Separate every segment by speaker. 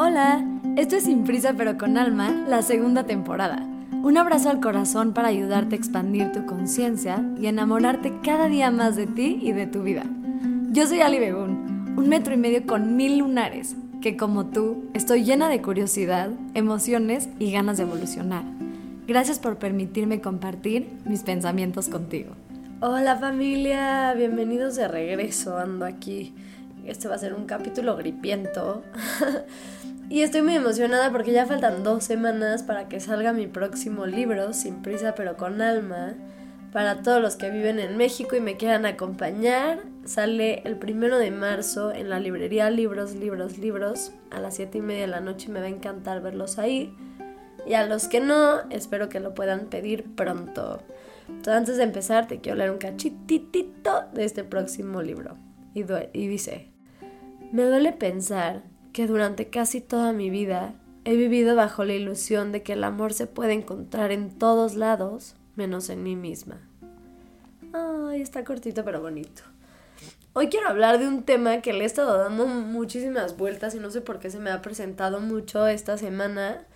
Speaker 1: Hola, esto es Sin Prisa pero con Alma, la segunda temporada. Un abrazo al corazón para ayudarte a expandir tu conciencia y enamorarte cada día más de ti y de tu vida. Yo soy Ali Begun, un metro y medio con mil lunares, que como tú estoy llena de curiosidad, emociones y ganas de evolucionar. Gracias por permitirme compartir mis pensamientos contigo.
Speaker 2: Hola familia, bienvenidos de regreso, ando aquí. Este va a ser un capítulo gripiento. y estoy muy emocionada porque ya faltan dos semanas para que salga mi próximo libro, Sin prisa pero con alma. Para todos los que viven en México y me quieran acompañar, sale el primero de marzo en la librería Libros, Libros, Libros a las 7 y media de la noche. Me va a encantar verlos ahí. Y a los que no, espero que lo puedan pedir pronto. Entonces, antes de empezar, te quiero leer un cachititito de este próximo libro. Y, y dice, me duele pensar que durante casi toda mi vida he vivido bajo la ilusión de que el amor se puede encontrar en todos lados, menos en mí misma. Ay, está cortito pero bonito. Hoy quiero hablar de un tema que le he estado dando muchísimas vueltas y no sé por qué se me ha presentado mucho esta semana,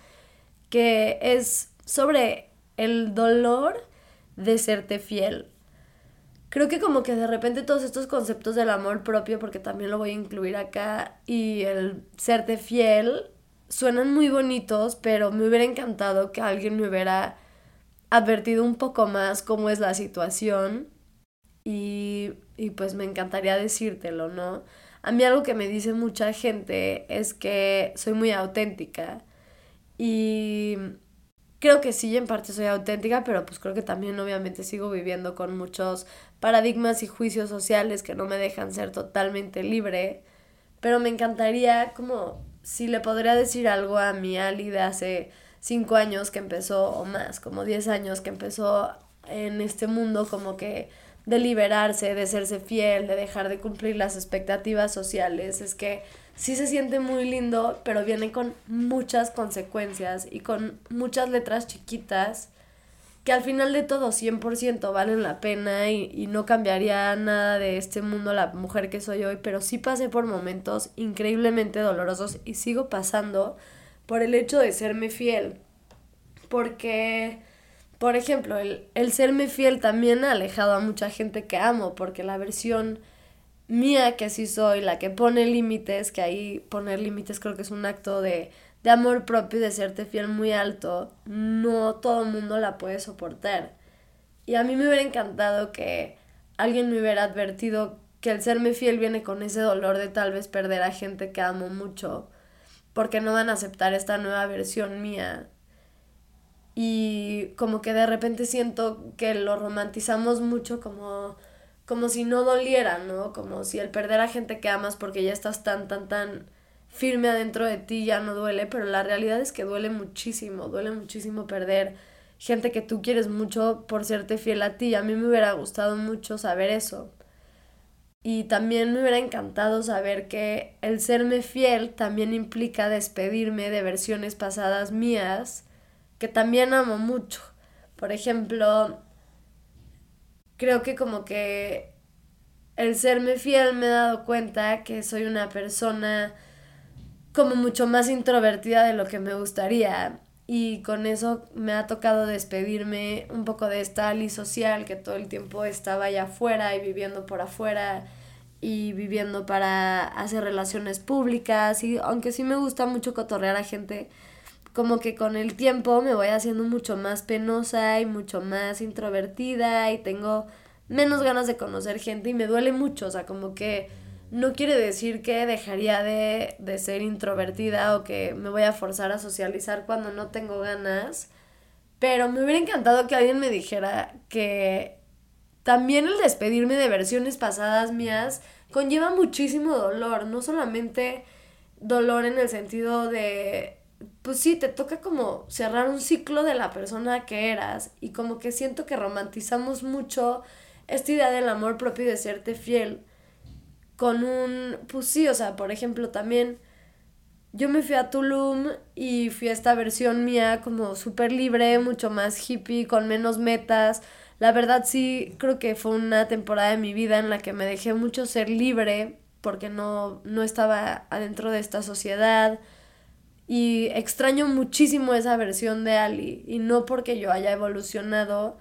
Speaker 2: que es sobre el dolor de serte fiel. Creo que como que de repente todos estos conceptos del amor propio, porque también lo voy a incluir acá, y el serte fiel, suenan muy bonitos, pero me hubiera encantado que alguien me hubiera advertido un poco más cómo es la situación y, y pues me encantaría decírtelo, ¿no? A mí algo que me dice mucha gente es que soy muy auténtica y creo que sí, en parte soy auténtica, pero pues creo que también obviamente sigo viviendo con muchos paradigmas y juicios sociales que no me dejan ser totalmente libre. Pero me encantaría como si le podría decir algo a mi Ali de hace cinco años que empezó, o más, como diez años que empezó en este mundo como que de liberarse, de serse fiel, de dejar de cumplir las expectativas sociales, es que sí se siente muy lindo, pero viene con muchas consecuencias y con muchas letras chiquitas que al final de todo 100% valen la pena y, y, no cambiaría nada de este mundo la mujer que soy hoy, pero sí pasé por momentos increíblemente dolorosos y sigo pasando por el hecho de serme fiel. Porque, por ejemplo, el, el serme fiel también ha alejado a mucha gente que amo, porque la versión mía que sí soy, la que pone límites, que ahí poner límites creo que es un acto de, de amor propio y de serte fiel muy alto, no todo el mundo la puede soportar. Y a mí me hubiera encantado que alguien me hubiera advertido que el serme fiel viene con ese dolor de tal vez perder a gente que amo mucho, porque no van a aceptar esta nueva versión mía. Y como que de repente siento que lo romantizamos mucho como como si no doliera, ¿no? Como si el perder a gente que amas porque ya estás tan, tan, tan firme adentro de ti ya no duele, pero la realidad es que duele muchísimo, duele muchísimo perder gente que tú quieres mucho por serte fiel a ti. A mí me hubiera gustado mucho saber eso. Y también me hubiera encantado saber que el serme fiel también implica despedirme de versiones pasadas mías que también amo mucho. Por ejemplo, creo que como que el serme fiel me he dado cuenta que soy una persona como mucho más introvertida de lo que me gustaría. Y con eso me ha tocado despedirme un poco de esta Ali social que todo el tiempo estaba allá afuera y viviendo por afuera y viviendo para hacer relaciones públicas. Y aunque sí me gusta mucho cotorrear a gente como que con el tiempo me voy haciendo mucho más penosa y mucho más introvertida y tengo menos ganas de conocer gente y me duele mucho, o sea, como que no quiere decir que dejaría de, de ser introvertida o que me voy a forzar a socializar cuando no tengo ganas, pero me hubiera encantado que alguien me dijera que también el despedirme de versiones pasadas mías conlleva muchísimo dolor, no solamente dolor en el sentido de pues sí, te toca como cerrar un ciclo de la persona que eras y como que siento que romantizamos mucho esta idea del amor propio y de serte fiel con un, pues sí, o sea, por ejemplo, también yo me fui a Tulum y fui a esta versión mía como súper libre, mucho más hippie, con menos metas. La verdad sí, creo que fue una temporada de mi vida en la que me dejé mucho ser libre porque no, no estaba adentro de esta sociedad Y extraño muchísimo esa versión de Ali. Y no porque yo haya evolucionado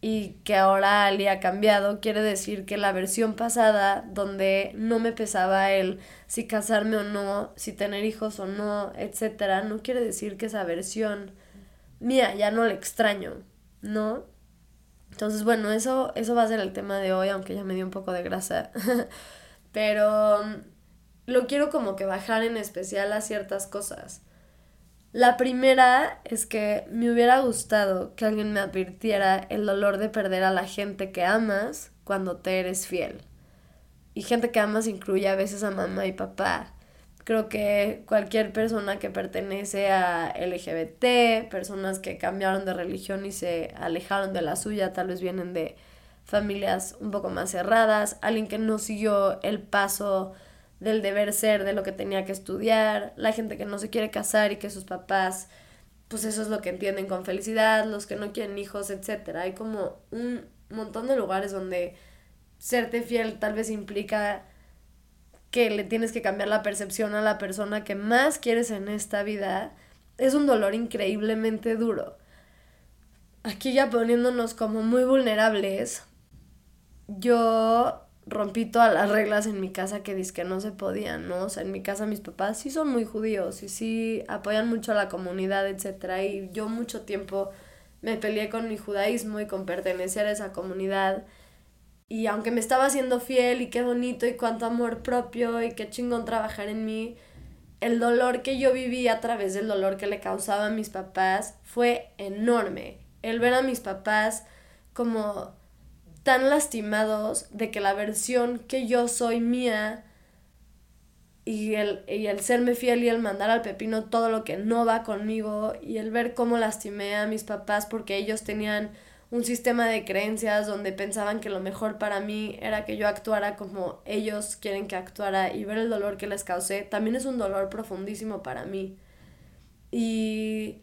Speaker 2: y que ahora Ali ha cambiado, quiere decir que la versión pasada, donde no me pesaba el si casarme o no, si tener hijos o no, etcétera, no quiere decir que esa versión mía ya no la extraño, ¿no? Entonces, bueno, eso, eso va a ser el tema de hoy, aunque ya me dio un poco de grasa. Pero lo quiero como que bajar en especial a ciertas cosas. La primera es que me hubiera gustado que alguien me advirtiera el dolor de perder a la gente que amas cuando te eres fiel. Y gente que amas incluye a veces a mamá y papá. Creo que cualquier persona que pertenece a LGBT, personas que cambiaron de religión y se alejaron de la suya, tal vez vienen de familias un poco más cerradas, alguien que no siguió el paso del deber ser, de lo que tenía que estudiar, la gente que no se quiere casar y que sus papás, pues eso es lo que entienden con felicidad, los que no quieren hijos, etc. Hay como un montón de lugares donde serte fiel tal vez implica que le tienes que cambiar la percepción a la persona que más quieres en esta vida. Es un dolor increíblemente duro. Aquí ya poniéndonos como muy vulnerables, yo rompí todas las reglas en mi casa que que no se podían, ¿no? O sea, en mi casa mis papás sí son muy judíos y sí apoyan mucho a la comunidad, etcétera, y yo mucho tiempo me peleé con mi judaísmo y con pertenecer a esa comunidad. Y aunque me estaba haciendo fiel y qué bonito y cuánto amor propio y qué chingón trabajar en mí, el dolor que yo viví a través del dolor que le causaba a mis papás fue enorme. El ver a mis papás como tan lastimados de que la versión que yo soy mía y el, y el serme fiel y el mandar al pepino todo lo que no va conmigo y el ver cómo lastimé a mis papás porque ellos tenían un sistema de creencias donde pensaban que lo mejor para mí era que yo actuara como ellos quieren que actuara y ver el dolor que les causé también es un dolor profundísimo para mí. Y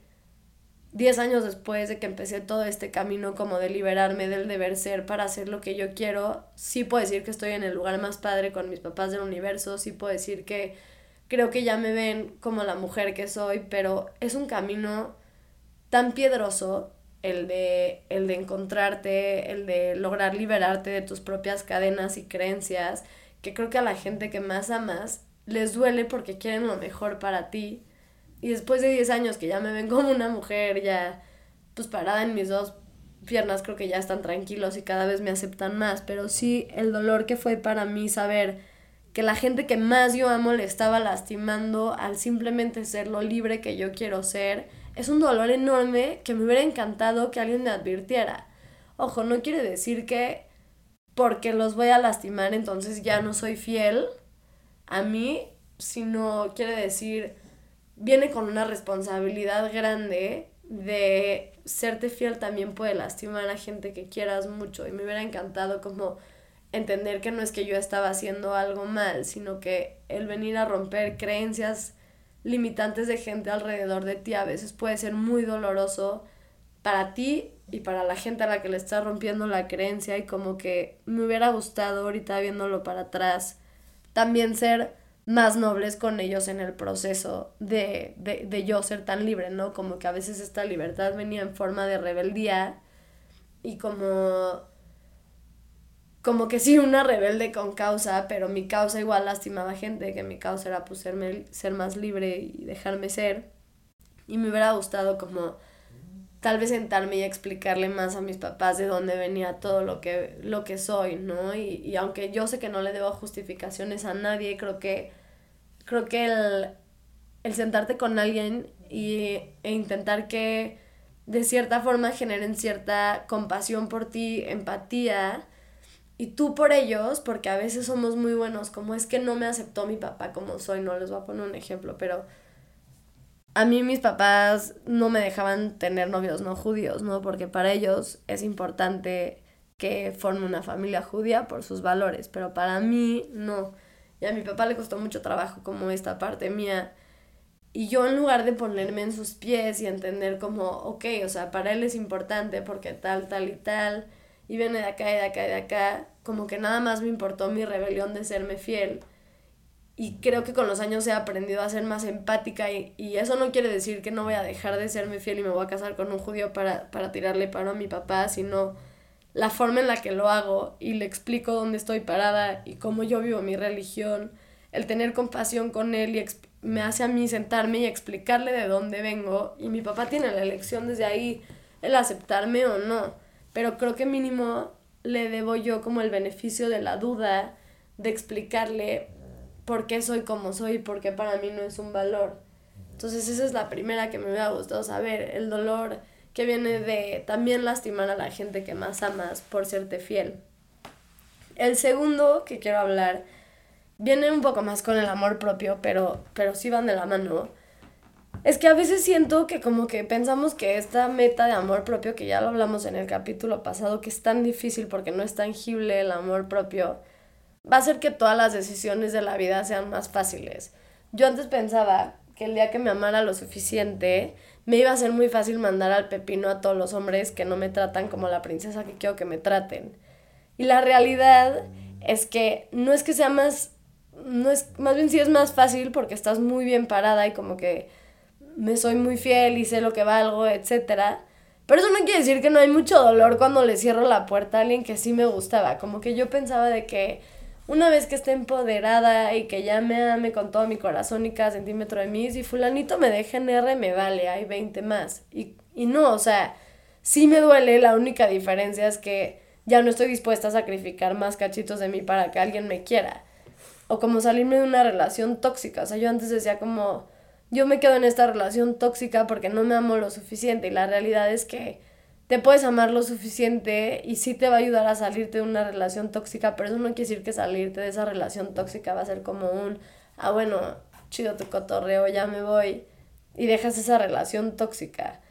Speaker 2: 10 años después de que empecé todo este camino como de liberarme del deber ser para hacer lo que yo quiero, sí puedo decir que estoy en el lugar más padre con mis papás del universo, sí puedo decir que creo que ya me ven como la mujer que soy, pero es un camino tan piedroso el de, el de encontrarte, el de lograr liberarte de tus propias cadenas y creencias, que creo que a la gente que más amas les duele porque quieren lo mejor para ti y después de 10 años que ya me ven como una mujer, ya pues parada en mis dos piernas, creo que ya están tranquilos y cada vez me aceptan más. Pero sí, el dolor que fue para mí saber que la gente que más yo amo le estaba lastimando al simplemente ser lo libre que yo quiero ser, es un dolor enorme que me hubiera encantado que alguien me advirtiera. Ojo, no quiere decir que porque los voy a lastimar entonces ya no soy fiel a mí, sino quiere decir viene con una responsabilidad grande de serte fiel también puede lastimar a gente que quieras mucho. Y me hubiera encantado como entender que no es que yo estaba haciendo algo mal, sino que el venir a romper creencias limitantes de gente alrededor de ti a veces puede ser muy doloroso para ti y para la gente a la que le estás rompiendo la creencia. Y como que me hubiera gustado ahorita viéndolo para atrás también ser más nobles con ellos en el proceso de, de, de, yo ser tan libre, ¿no? Como que a veces esta libertad venía en forma de rebeldía y como como que sí una rebelde con causa, pero mi causa igual lastimaba gente, que mi causa era pues ser más libre y dejarme ser. Y me hubiera gustado como tal vez sentarme y explicarle más a mis papás de dónde venía todo lo que, lo que soy, ¿no? Y, y aunque yo sé que no le debo justificaciones a nadie, creo que, creo que el, el sentarte con alguien y, e intentar que de cierta forma generen cierta compasión por ti, empatía, y tú por ellos, porque a veces somos muy buenos, como es que no me aceptó mi papá como soy, no les voy a poner un ejemplo, pero a mí mis papás no me dejaban tener novios no judíos, ¿no? Porque para ellos es importante que forme una familia judía por sus valores, pero para mí no. Y a mi papá le costó mucho trabajo como esta parte mía. Y yo en lugar de ponerme en sus pies y entender como, ok, o sea, para él es importante porque tal, tal y tal, y viene de acá y de acá y de acá, como que nada más me importó mi rebelión de serme fiel y creo que con los años he aprendido a ser más empática y, y, eso no quiere decir que no voy a dejar de serme fiel y me voy a casar con un judío para, para tirarle paro a mi papá, sino la forma en la que lo hago y le explico dónde estoy parada y cómo yo vivo mi religión, el tener compasión con él y me hace a mí sentarme y explicarle de dónde vengo y mi papá tiene la elección desde ahí el aceptarme o no, pero creo que mínimo le debo yo como el beneficio de la duda de explicarle por qué soy como soy, porque para mí no es un valor. Entonces esa es la primera que me hubiera gustado saber, el dolor que viene de también lastimar a la gente que más amas por serte fiel. El segundo que quiero hablar viene un poco más con el amor propio, pero, pero sí van de la mano. Es que a veces siento que como que pensamos que esta meta de amor propio, que ya lo hablamos en el capítulo pasado, que es tan difícil porque no es tangible el amor propio, va a hacer que todas las decisiones de la vida sean más fáciles. Yo antes pensaba que el día que me amara lo suficiente, me iba a ser muy fácil mandar al pepino a todos los hombres que no me tratan como la princesa que quiero que me traten. Y la realidad es que no es que sea más, no es, más bien sí es más fácil porque estás muy bien parada y como que me soy muy fiel y sé lo que valgo, etc. Pero eso no quiere decir que no hay mucho dolor cuando le cierro la puerta a alguien que sí me gustaba. Como que yo pensaba de que una vez que esté empoderada y que ya me ame con todo mi corazón y cada centímetro de mí, si fulanito me deja en R, me vale, hay 20 más. Y, y no, o sea, sí me duele, la única diferencia es que ya no estoy dispuesta a sacrificar más cachitos de mí para que alguien me quiera. O como salirme de una relación tóxica. O sea, yo antes decía como, yo me quedo en esta relación tóxica porque no me amo lo suficiente. Y la realidad es que te puedes amar lo suficiente y sí te va a ayudar a salirte de una relación tóxica, pero eso no quiere decir que salirte de esa relación tóxica va a ser como un, ah, bueno, chido tu cotorreo, ya me voy, y dejas esa relación tóxica.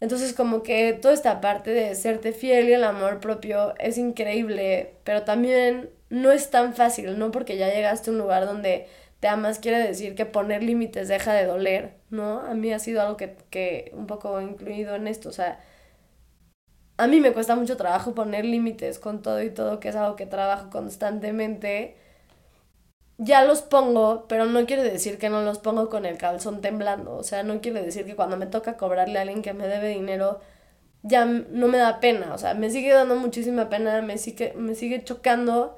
Speaker 2: Entonces como que toda esta parte de serte fiel y el amor propio es increíble, pero también no es tan fácil, ¿no? Porque ya llegaste a un lugar donde te amas quiere decir que poner límites deja de doler, ¿no? A mí ha sido algo que, que un poco incluido en esto, o sea, a mí me cuesta mucho trabajo poner límites con todo y todo, que es algo que trabajo constantemente. Ya los pongo, pero no quiere decir que no los pongo con el calzón temblando. O sea, no quiere decir que cuando me toca cobrarle a alguien que me debe dinero, ya no me da pena. O sea, me sigue dando muchísima pena, me sigue, me sigue chocando,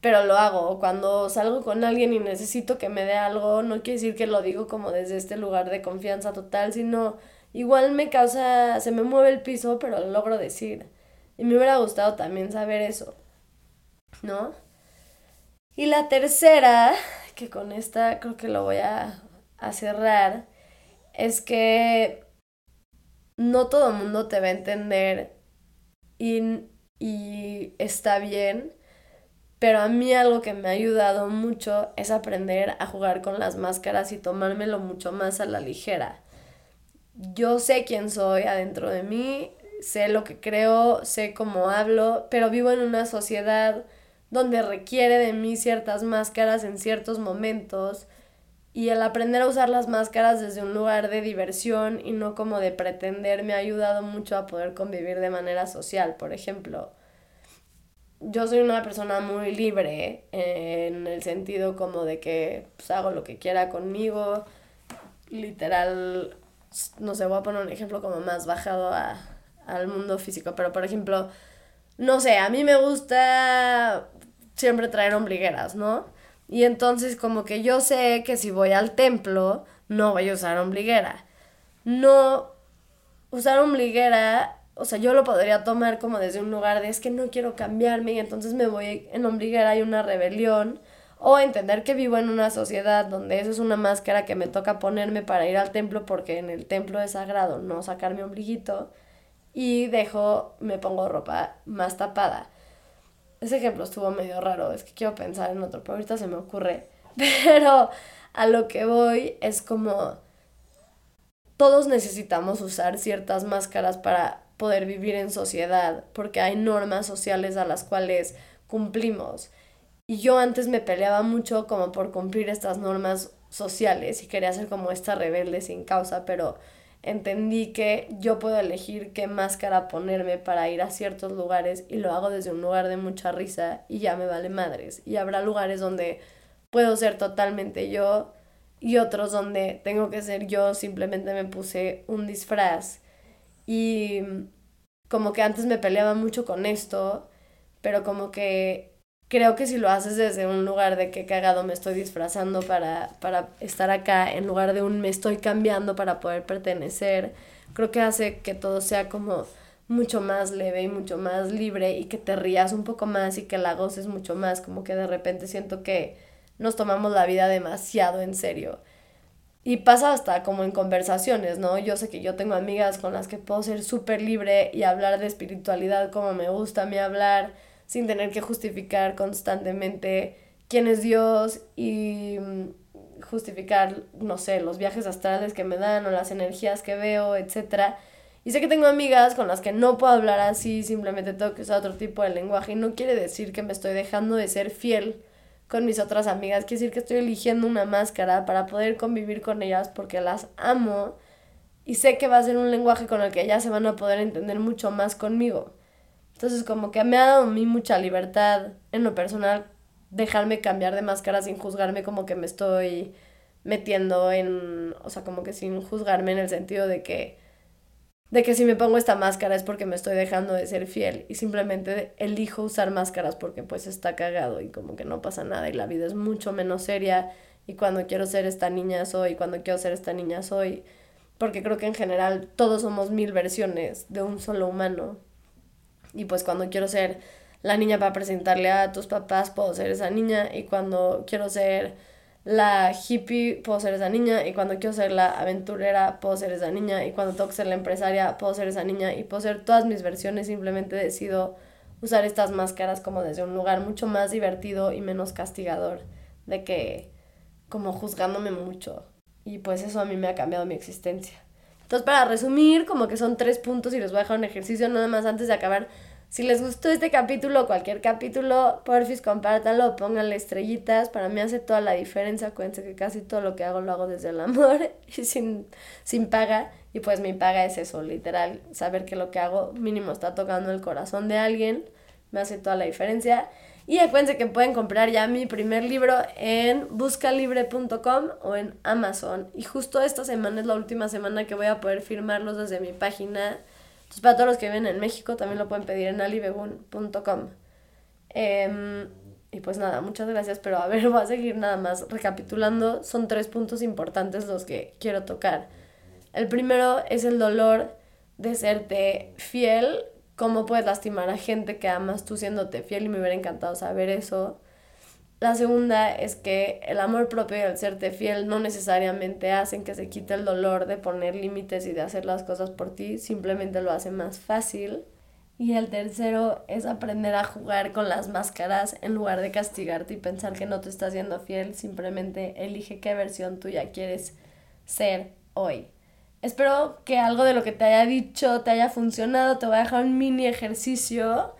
Speaker 2: pero lo hago. Cuando salgo con alguien y necesito que me dé algo, no quiere decir que lo digo como desde este lugar de confianza total, sino igual me causa, se me mueve el piso, pero lo logro decir. Y me hubiera gustado también saber eso, ¿no? Y la tercera, que con esta creo que lo voy a, cerrar, es que no todo el mundo te va a entender y, y está bien, pero a mí algo que me ha ayudado mucho es aprender a jugar con las máscaras y tomármelo mucho más a la ligera yo sé quién soy adentro de mí, sé lo que creo, sé cómo hablo, pero vivo en una sociedad donde requiere de mí ciertas máscaras en ciertos momentos y el aprender a usar las máscaras desde un lugar de diversión y no como de pretender me ha ayudado mucho a poder convivir de manera social. Por ejemplo, yo soy una persona muy libre en el sentido como de que pues, hago lo que quiera conmigo, literal no sé, voy a poner un ejemplo como más bajado a, al mundo físico, pero por ejemplo, no sé, a mí me gusta siempre traer ombligueras, ¿no? Y entonces como que yo sé que si voy al templo, no voy a usar ombliguera. No usar ombliguera, o sea, yo lo podría tomar como desde un lugar de es que no quiero cambiarme y entonces me voy en ombliguera, hay una rebelión o entender que vivo en una sociedad donde eso es una máscara que me toca ponerme para ir al templo porque en el templo es sagrado no sacar mi ombliguito y dejo, me pongo ropa más tapada. Ese ejemplo estuvo medio raro, es que quiero pensar en otro, pero ahorita se me ocurre. Pero a lo que voy es como todos necesitamos usar ciertas máscaras para poder vivir en sociedad, porque hay normas sociales a las cuales cumplimos. Y yo antes me peleaba mucho como por cumplir estas normas sociales y quería ser como esta rebelde sin causa, pero entendí que yo puedo elegir qué máscara ponerme para ir a ciertos lugares y lo hago desde un lugar de mucha risa y ya me vale madres. Y habrá lugares donde puedo ser totalmente yo y otros donde tengo que ser yo, simplemente me puse un disfraz y como que antes me peleaba mucho con esto, pero como que creo que si lo haces desde un lugar de que cagado me estoy disfrazando para, para estar acá, en lugar de un me estoy cambiando para poder pertenecer, creo que hace que todo sea como mucho más leve y mucho más libre y que te rías un poco más y que la goces mucho más, como que de repente siento que nos tomamos la vida demasiado en serio. Y pasa hasta como en conversaciones, ¿no? Yo sé que yo tengo amigas con las que puedo ser súper libre y hablar de espiritualidad como me gusta a mí hablar, sin tener que justificar constantemente quién es Dios y mm, justificar, no sé, los viajes astrales que me dan o las energías que veo, etc. Y sé que tengo amigas con las que no puedo hablar así, simplemente tengo que usar otro tipo de lenguaje y no quiere decir que me estoy dejando de ser fiel con mis otras amigas. Quiere decir que estoy eligiendo una máscara para poder convivir con ellas porque las amo y sé que va a ser un lenguaje con el que ellas se van a poder entender mucho más conmigo. Entonces como que me ha dado a mí mucha libertad en lo personal dejarme cambiar de máscara sin juzgarme como que me estoy metiendo en, o sea, como que sin juzgarme en el sentido de que de que si me pongo esta máscara es porque me estoy dejando de ser fiel y simplemente elijo usar máscaras porque pues está cagado y como que no pasa nada y la vida es mucho menos seria y cuando quiero ser esta niña soy, cuando quiero ser esta niña soy, porque creo que en general todos somos mil versiones de un solo humano y pues cuando quiero ser la niña para presentarle a tus papás puedo ser esa niña y cuando quiero ser la hippie, puedo ser esa niña, y cuando quiero ser la aventurera, puedo ser esa niña, y cuando tengo que ser la empresaria, puedo ser esa niña, y puedo ser todas mis versiones, simplemente decido usar estas máscaras como desde un lugar mucho más divertido y menos castigador, de que como juzgándome mucho, y pues eso a mí me ha cambiado mi existencia. Entonces, para resumir, como que son tres puntos y les voy a dejar un ejercicio nada más antes de acabar si les gustó este capítulo o cualquier capítulo, porfis, compártanlo, pónganle estrellitas. Para mí hace toda la diferencia. Acuérdense que casi todo lo que hago lo hago desde el amor y sin, sin paga. Y pues mi paga es eso, literal. Saber que lo que hago mínimo está tocando el corazón de alguien. Me hace toda la diferencia. Y acuérdense que pueden comprar ya mi primer libro en buscalibre.com o en Amazon. Y justo esta semana es la última semana que voy a poder firmarlos desde mi página entonces, para todos los que viven en México, también lo pueden pedir en alibegun.com. Em, y pues nada, muchas gracias, pero a ver, voy a seguir nada más recapitulando. Son tres puntos importantes los que quiero tocar. El primero es el dolor de serte fiel, cómo puedes lastimar a gente que amas tú siéndote fiel y me hubiera encantado saber eso. La segunda es que el amor propio y el serte fiel no necesariamente hacen que se quite el dolor de poner límites y de hacer las cosas por ti, simplemente lo hace más fácil. Y el tercero es aprender a jugar con las máscaras en lugar de castigarte y pensar que no te estás siendo fiel, simplemente elige qué versión tuya quieres ser hoy. Espero que algo de lo que te haya dicho te haya funcionado, te voy a dejar un mini ejercicio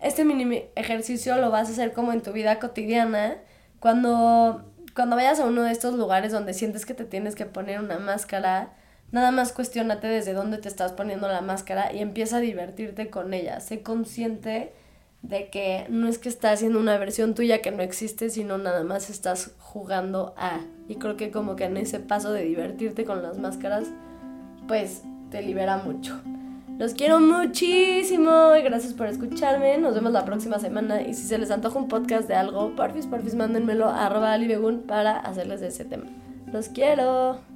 Speaker 2: este mini ejercicio lo vas a hacer como en tu vida cotidiana. Cuando, cuando vayas a uno de estos lugares donde sientes que te tienes que poner una máscara, nada más cuestionate desde dónde te estás poniendo la máscara y empieza a divertirte con ella. Sé consciente de que no es que estás haciendo una versión tuya que no existe, sino nada más estás jugando a. Y creo que como que en ese paso de divertirte con las máscaras, pues te libera mucho. Los quiero muchísimo y gracias por escucharme. Nos vemos la próxima semana. Y si se les antoja un podcast de algo, porfis, porfis, mándenmelo a arroba para hacerles ese tema. Los quiero.